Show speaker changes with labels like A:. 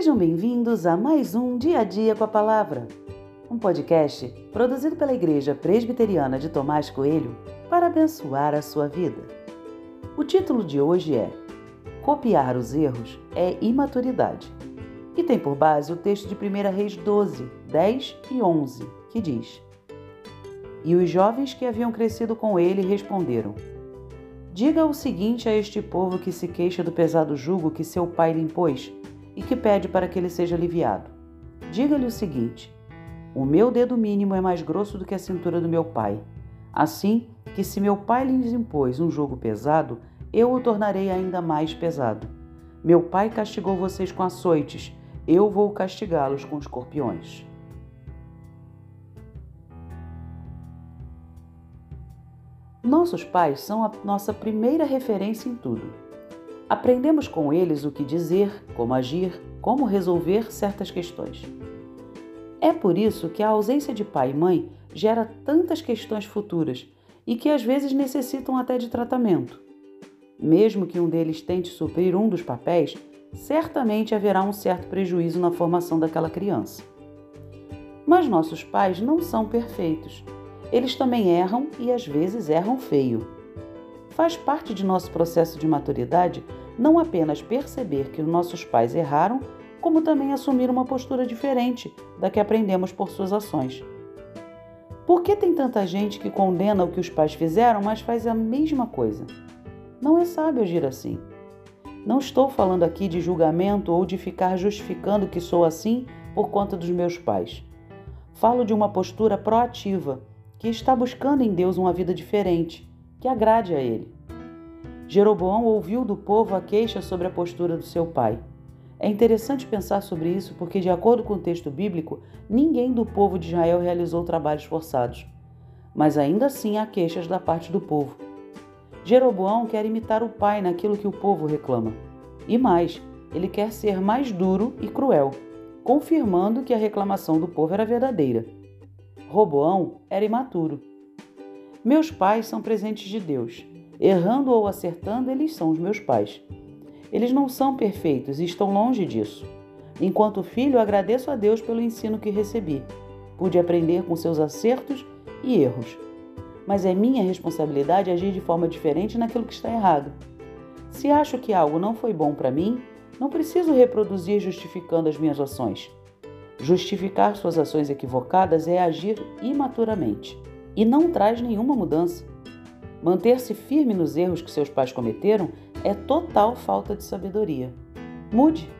A: Sejam bem-vindos a mais um Dia a Dia com a Palavra, um podcast produzido pela Igreja Presbiteriana de Tomás Coelho para abençoar a sua vida. O título de hoje é Copiar os erros é imaturidade e tem por base o texto de 1 Reis 12, 10 e 11, que diz: E os jovens que haviam crescido com ele responderam: Diga o seguinte a este povo que se queixa do pesado jugo que seu pai lhe impôs e que pede para que ele seja aliviado. Diga-lhe o seguinte: O meu dedo mínimo é mais grosso do que a cintura do meu pai. Assim que, se meu pai lhes impôs um jugo pesado, eu o tornarei ainda mais pesado. Meu pai castigou vocês com açoites, eu vou castigá-los com escorpiões. Nossos pais são a nossa primeira referência em tudo. Aprendemos com eles o que dizer, como agir, como resolver certas questões. É por isso que a ausência de pai e mãe gera tantas questões futuras e que às vezes necessitam até de tratamento. Mesmo que um deles tente suprir um dos papéis, certamente haverá um certo prejuízo na formação daquela criança. Mas nossos pais não são perfeitos eles também erram e às vezes erram feio. Faz parte de nosso processo de maturidade não apenas perceber que nossos pais erraram, como também assumir uma postura diferente da que aprendemos por suas ações. Por que tem tanta gente que condena o que os pais fizeram, mas faz a mesma coisa? Não é sábio agir assim. Não estou falando aqui de julgamento ou de ficar justificando que sou assim por conta dos meus pais. Falo de uma postura proativa que está buscando em Deus uma vida diferente, que agrade a ele. Jeroboão ouviu do povo a queixa sobre a postura do seu pai. É interessante pensar sobre isso porque, de acordo com o texto bíblico, ninguém do povo de Israel realizou trabalhos forçados. Mas ainda assim há queixas da parte do povo. Jeroboão quer imitar o pai naquilo que o povo reclama. E mais, ele quer ser mais duro e cruel, confirmando que a reclamação do povo era verdadeira. Roboão era imaturo. Meus pais são presentes de Deus. Errando ou acertando, eles são os meus pais. Eles não são perfeitos e estão longe disso. Enquanto filho, agradeço a Deus pelo ensino que recebi. Pude aprender com seus acertos e erros. Mas é minha responsabilidade agir de forma diferente naquilo que está errado. Se acho que algo não foi bom para mim, não preciso reproduzir justificando as minhas ações. Justificar suas ações equivocadas é agir imaturamente e não traz nenhuma mudança. Manter-se firme nos erros que seus pais cometeram é total falta de sabedoria. Mude!